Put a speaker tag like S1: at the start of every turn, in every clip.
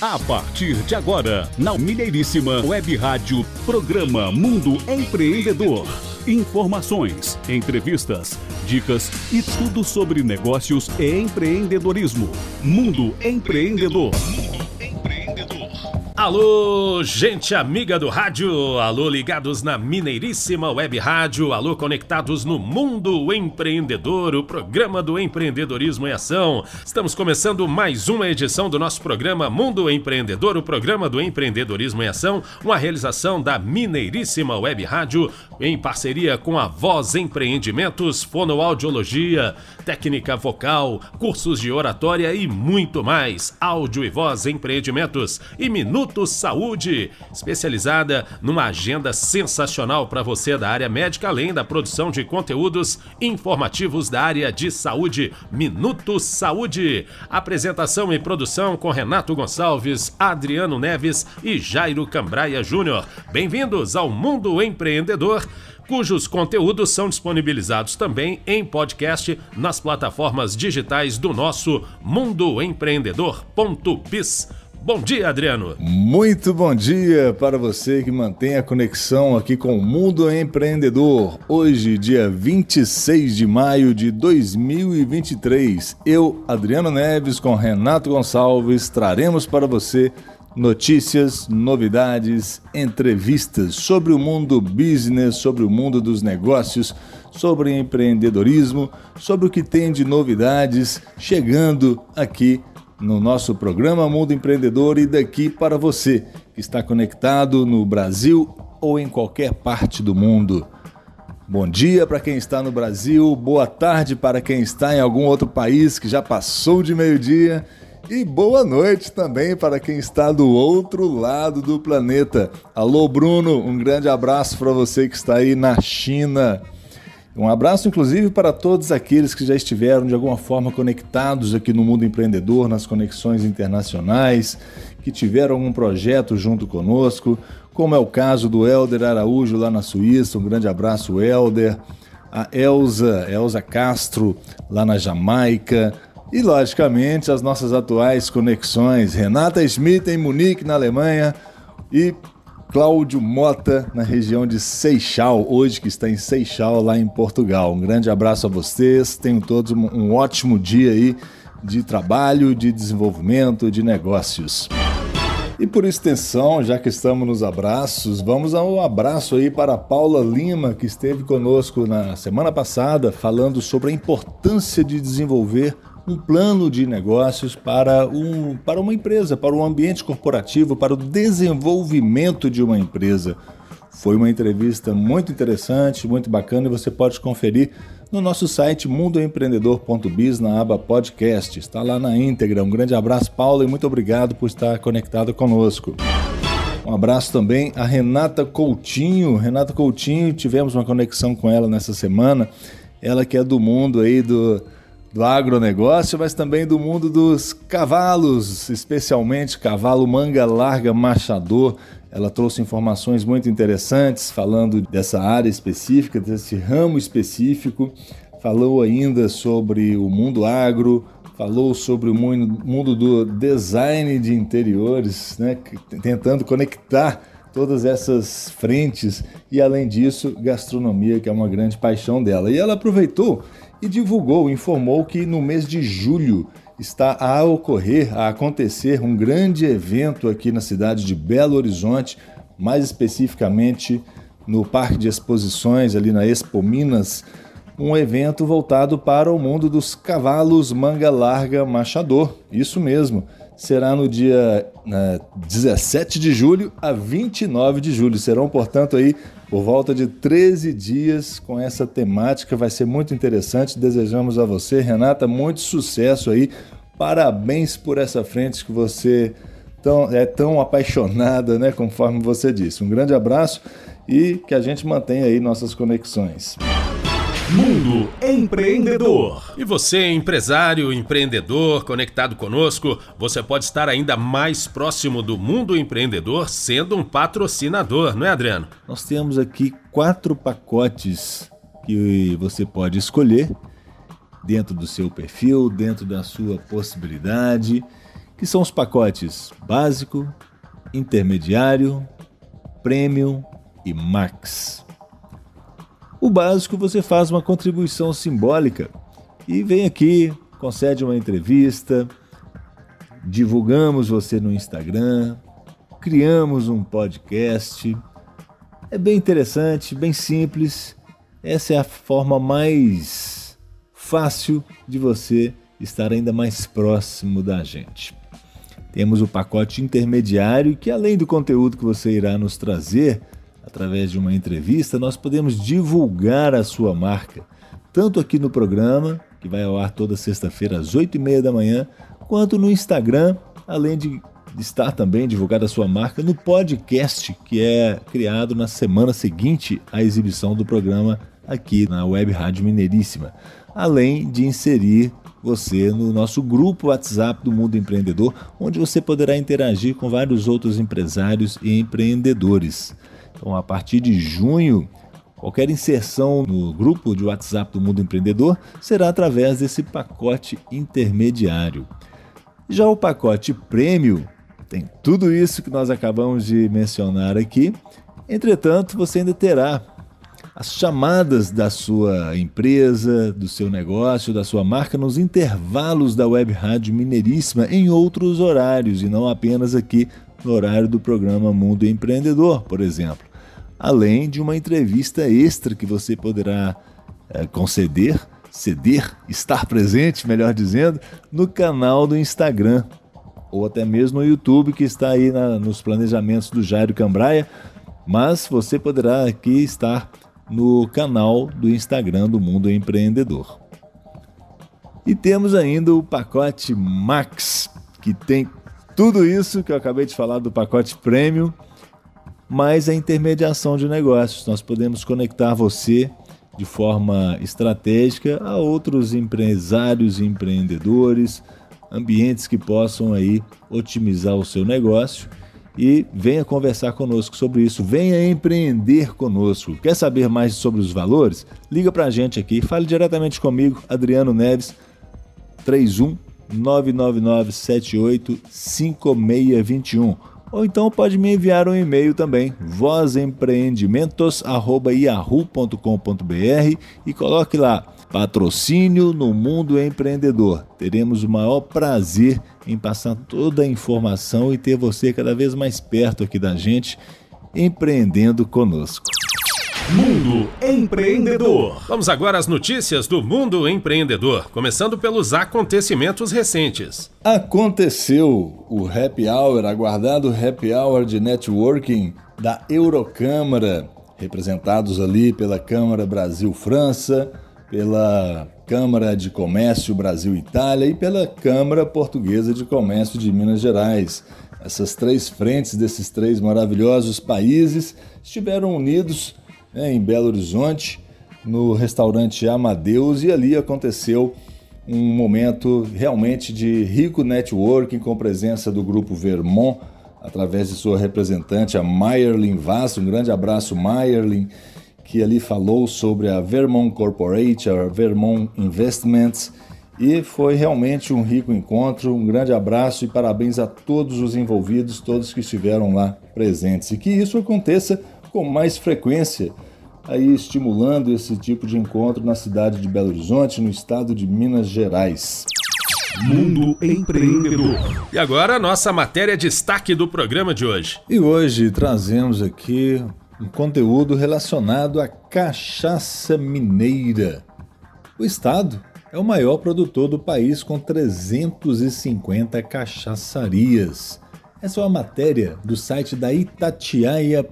S1: A partir de agora, na Mineiríssima Web Rádio, programa Mundo Empreendedor. Informações, entrevistas, dicas e tudo sobre negócios e empreendedorismo. Mundo Empreendedor.
S2: Alô, gente amiga do rádio, alô ligados na Mineiríssima Web Rádio, alô conectados no Mundo Empreendedor, o programa do empreendedorismo em ação. Estamos começando mais uma edição do nosso programa Mundo Empreendedor, o programa do empreendedorismo em ação, uma realização da Mineiríssima Web Rádio em parceria com a Voz Empreendimentos, Fonoaudiologia, técnica vocal, cursos de oratória e muito mais. Áudio e Voz Empreendimentos e Minuto Saúde, especializada numa agenda sensacional para você da área médica, além da produção de conteúdos informativos da área de saúde. Minuto Saúde. Apresentação e produção com Renato Gonçalves, Adriano Neves e Jairo Cambraia Júnior. Bem-vindos ao Mundo Empreendedor cujos conteúdos são disponibilizados também em podcast nas plataformas digitais do nosso mundoempreendedor.biz. Bom dia, Adriano.
S3: Muito bom dia para você que mantém a conexão aqui com o Mundo Empreendedor. Hoje, dia 26 de maio de 2023, eu, Adriano Neves, com Renato Gonçalves, traremos para você notícias, novidades, entrevistas sobre o mundo business, sobre o mundo dos negócios, sobre empreendedorismo, sobre o que tem de novidades chegando aqui no nosso programa Mundo Empreendedor e daqui para você que está conectado no Brasil ou em qualquer parte do mundo. Bom dia para quem está no Brasil, boa tarde para quem está em algum outro país que já passou de meio-dia e boa noite também para quem está do outro lado do planeta. Alô, Bruno, um grande abraço para você que está aí na China. Um abraço, inclusive, para todos aqueles que já estiveram de alguma forma conectados aqui no mundo empreendedor, nas conexões internacionais, que tiveram algum projeto junto conosco, como é o caso do Elder Araújo lá na Suíça. Um grande abraço, Elder. A Elza, Elza Castro lá na Jamaica. E, logicamente, as nossas atuais conexões. Renata Schmidt em Munique, na Alemanha. E Cláudio Mota, na região de Seixal, hoje que está em Seixal, lá em Portugal. Um grande abraço a vocês, tenham todos um ótimo dia aí de trabalho, de desenvolvimento, de negócios. E por extensão, já que estamos nos abraços, vamos a um abraço aí para a Paula Lima, que esteve conosco na semana passada falando sobre a importância de desenvolver um plano de negócios para, um, para uma empresa, para um ambiente corporativo, para o desenvolvimento de uma empresa. Foi uma entrevista muito interessante, muito bacana e você pode conferir no nosso site mundoempreendedor.biz na aba podcast. Está lá na íntegra. Um grande abraço, Paulo, e muito obrigado por estar conectado conosco. Um abraço também a Renata Coutinho. Renata Coutinho, tivemos uma conexão com ela nessa semana. Ela que é do mundo aí do do agronegócio, mas também do mundo dos cavalos, especialmente cavalo manga larga machador. Ela trouxe informações muito interessantes falando dessa área específica, desse ramo específico. Falou ainda sobre o mundo agro, falou sobre o mundo do design de interiores, né? tentando conectar todas essas frentes e além disso, gastronomia, que é uma grande paixão dela. E ela aproveitou e divulgou, informou que no mês de julho está a ocorrer, a acontecer um grande evento aqui na cidade de Belo Horizonte, mais especificamente no Parque de Exposições, ali na Expo Minas, um evento voltado para o mundo dos cavalos manga larga machador. Isso mesmo, será no dia né, 17 de julho a 29 de julho. Serão, portanto, aí por volta de 13 dias com essa temática. Vai ser muito interessante. Desejamos a você, Renata, muito sucesso aí. Parabéns por essa frente que você tão, é tão apaixonada, né? Conforme você disse. Um grande abraço e que a gente mantenha aí nossas conexões.
S1: Mundo Empreendedor.
S2: E você, empresário, empreendedor, conectado conosco, você pode estar ainda mais próximo do mundo empreendedor sendo um patrocinador, não é, Adriano?
S3: Nós temos aqui quatro pacotes que você pode escolher dentro do seu perfil, dentro da sua possibilidade que são os pacotes básico, intermediário, premium e max. O básico você faz uma contribuição simbólica e vem aqui, concede uma entrevista, divulgamos você no Instagram, criamos um podcast. É bem interessante, bem simples. Essa é a forma mais fácil de você estar ainda mais próximo da gente. Temos o pacote intermediário, que além do conteúdo que você irá nos trazer através de uma entrevista, nós podemos divulgar a sua marca, tanto aqui no programa, que vai ao ar toda sexta-feira às 8 e meia da manhã, quanto no Instagram, além de estar também divulgada a sua marca no podcast que é criado na semana seguinte à exibição do programa aqui na Web Rádio Mineiríssima, além de inserir você no nosso grupo WhatsApp do Mundo Empreendedor, onde você poderá interagir com vários outros empresários e empreendedores. Então, a partir de junho, qualquer inserção no grupo de WhatsApp do Mundo Empreendedor será através desse pacote intermediário. Já o pacote prêmio tem tudo isso que nós acabamos de mencionar aqui. Entretanto, você ainda terá as chamadas da sua empresa, do seu negócio, da sua marca nos intervalos da Web Rádio Mineiríssima em outros horários e não apenas aqui no horário do programa Mundo Empreendedor, por exemplo. Além de uma entrevista extra que você poderá é, conceder, ceder, estar presente, melhor dizendo, no canal do Instagram ou até mesmo no YouTube que está aí na, nos planejamentos do Jairo Cambraia, mas você poderá aqui estar no canal do Instagram do Mundo Empreendedor. E temos ainda o pacote Max, que tem tudo isso que eu acabei de falar do pacote Premium, mais a intermediação de negócios. Nós podemos conectar você de forma estratégica a outros empresários e empreendedores, ambientes que possam aí otimizar o seu negócio e venha conversar conosco sobre isso, venha empreender conosco. Quer saber mais sobre os valores? Liga para a gente aqui, fale diretamente comigo, Adriano Neves, 31 999 78 5621. Ou então pode me enviar um e-mail também, vozempreendimentos@yahoo.com.br e coloque lá Patrocínio no Mundo Empreendedor. Teremos o maior prazer em passar toda a informação e ter você cada vez mais perto aqui da gente, empreendendo conosco.
S1: Mundo Empreendedor.
S2: Vamos agora às notícias do Mundo Empreendedor, começando pelos acontecimentos recentes.
S3: Aconteceu o Happy Hour, aguardado Happy Hour de Networking da Eurocâmara, representados ali pela Câmara Brasil-França, pela Câmara de Comércio Brasil-Itália e pela Câmara Portuguesa de Comércio de Minas Gerais. Essas três frentes desses três maravilhosos países estiveram unidos né, em Belo Horizonte, no restaurante Amadeus, e ali aconteceu um momento realmente de rico networking com presença do grupo Vermont, através de sua representante, a Mayerlin Vaz. Um grande abraço, Mayerlin que ali falou sobre a Vermont Corporate, a Vermont Investments, e foi realmente um rico encontro. Um grande abraço e parabéns a todos os envolvidos, todos que estiveram lá presentes. E que isso aconteça com mais frequência, aí estimulando esse tipo de encontro na cidade de Belo Horizonte, no estado de Minas Gerais.
S1: Mundo Empreendedor.
S2: E agora a nossa matéria destaque do programa de hoje.
S3: E hoje trazemos aqui um conteúdo relacionado à cachaça mineira. O estado é o maior produtor do país com 350 cachaçarias. Essa é uma matéria do site da itatiaia.com.br.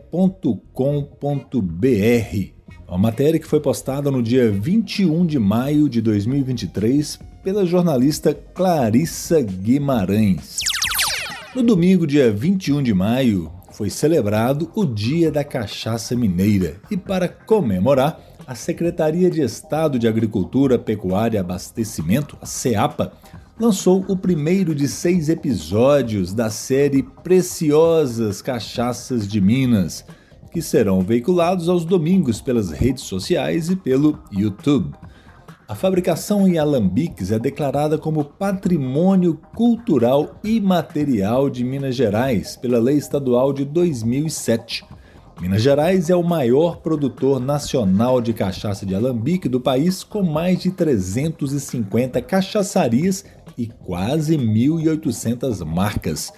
S3: Uma matéria que foi postada no dia 21 de maio de 2023 pela jornalista Clarissa Guimarães. No domingo, dia 21 de maio, foi celebrado o Dia da Cachaça Mineira e, para comemorar, a Secretaria de Estado de Agricultura, Pecuária e Abastecimento, a CEAPA, lançou o primeiro de seis episódios da série Preciosas Cachaças de Minas, que serão veiculados aos domingos pelas redes sociais e pelo YouTube. A fabricação em alambiques é declarada como Patrimônio Cultural Imaterial de Minas Gerais pela Lei Estadual de 2007. Minas Gerais é o maior produtor nacional de cachaça de alambique do país, com mais de 350 cachaçarias e quase 1.800 marcas.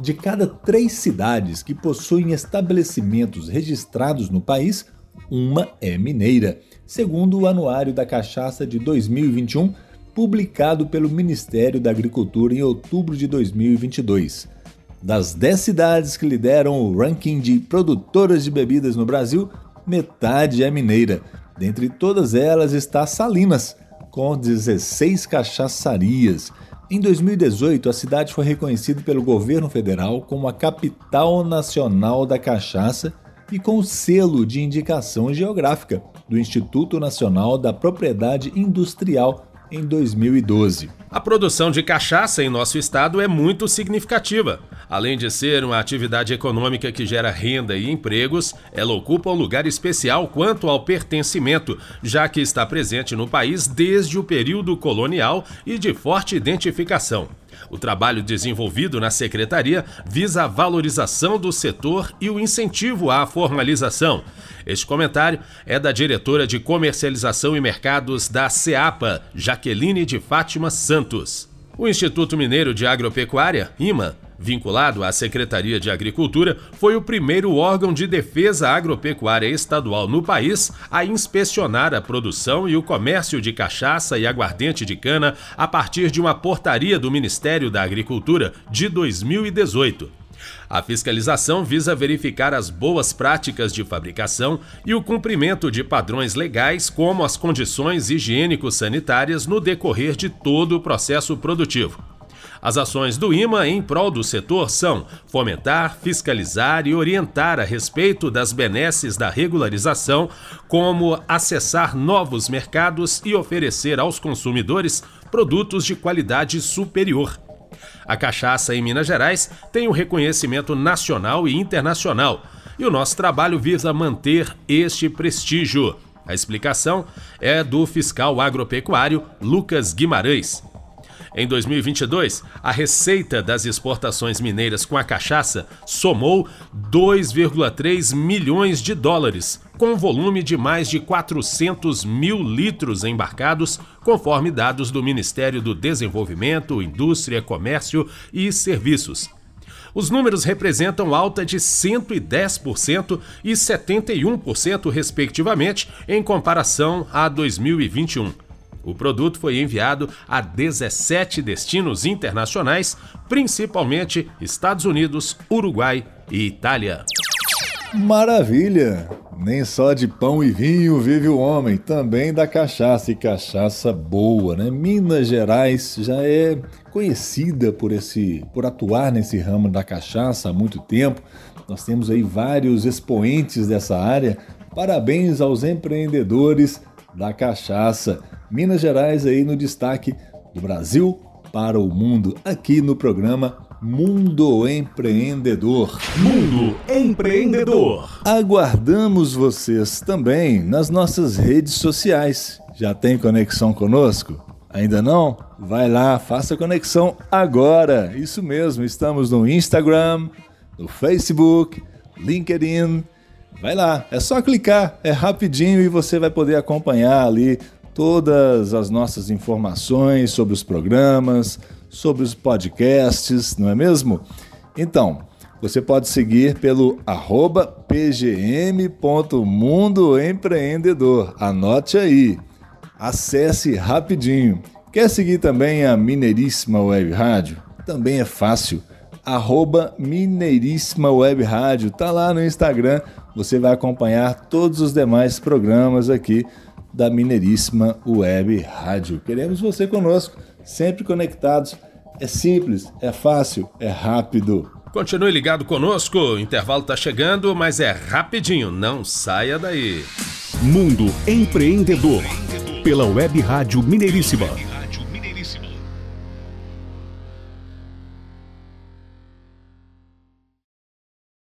S3: De cada três cidades que possuem estabelecimentos registrados no país, uma é mineira, segundo o Anuário da Cachaça de 2021, publicado pelo Ministério da Agricultura em outubro de 2022. Das 10 cidades que lideram o ranking de produtoras de bebidas no Brasil, metade é mineira. Dentre todas elas está Salinas, com 16 cachaçarias. Em 2018, a cidade foi reconhecida pelo governo federal como a capital nacional da cachaça e com o selo de indicação geográfica do Instituto Nacional da Propriedade Industrial em 2012.
S2: A produção de cachaça em nosso estado é muito significativa. Além de ser uma atividade econômica que gera renda e empregos, ela ocupa um lugar especial quanto ao pertencimento, já que está presente no país desde o período colonial e de forte identificação. O trabalho desenvolvido na secretaria visa a valorização do setor e o incentivo à formalização. Este comentário é da diretora de Comercialização e Mercados da CEAPA, Jaqueline de Fátima Santos. O Instituto Mineiro de Agropecuária, IMA, vinculado à Secretaria de Agricultura, foi o primeiro órgão de defesa agropecuária estadual no país a inspecionar a produção e o comércio de cachaça e aguardente de cana a partir de uma portaria do Ministério da Agricultura de 2018. A fiscalização visa verificar as boas práticas de fabricação e o cumprimento de padrões legais, como as condições higiênico-sanitárias no decorrer de todo o processo produtivo. As ações do IMA em prol do setor são fomentar, fiscalizar e orientar a respeito das benesses da regularização, como acessar novos mercados e oferecer aos consumidores produtos de qualidade superior. A cachaça em Minas Gerais tem um reconhecimento nacional e internacional, e o nosso trabalho visa manter este prestígio. A explicação é do fiscal agropecuário Lucas Guimarães. Em 2022, a receita das exportações mineiras com a cachaça somou 2,3 milhões de dólares, com volume de mais de 400 mil litros embarcados, conforme dados do Ministério do Desenvolvimento, Indústria, Comércio e Serviços. Os números representam alta de 110% e 71%, respectivamente, em comparação a 2021. O produto foi enviado a 17 destinos internacionais, principalmente Estados Unidos, Uruguai e Itália.
S3: Maravilha! Nem só de pão e vinho vive o homem, também da cachaça e cachaça boa, né? Minas Gerais já é conhecida por esse por atuar nesse ramo da cachaça há muito tempo. Nós temos aí vários expoentes dessa área. Parabéns aos empreendedores da cachaça. Minas Gerais aí no destaque do Brasil para o mundo, aqui no programa Mundo Empreendedor.
S1: Mundo Empreendedor.
S3: Aguardamos vocês também nas nossas redes sociais. Já tem conexão conosco? Ainda não? Vai lá, faça conexão agora. Isso mesmo, estamos no Instagram, no Facebook, LinkedIn. Vai lá, é só clicar, é rapidinho e você vai poder acompanhar ali todas as nossas informações sobre os programas, sobre os podcasts, não é mesmo? Então, você pode seguir pelo arroba pgm.mundoempreendedor. Anote aí. Acesse rapidinho. Quer seguir também a Mineiríssima Web Rádio? Também é fácil. Arroba Mineiríssima Web Rádio. Tá lá no Instagram. Você vai acompanhar todos os demais programas aqui da Mineiríssima Web Rádio. Queremos você conosco, sempre conectados. É simples, é fácil, é rápido.
S2: Continue ligado conosco, o intervalo está chegando, mas é rapidinho, não saia daí.
S1: Mundo Empreendedor, pela Web Rádio Mineiríssima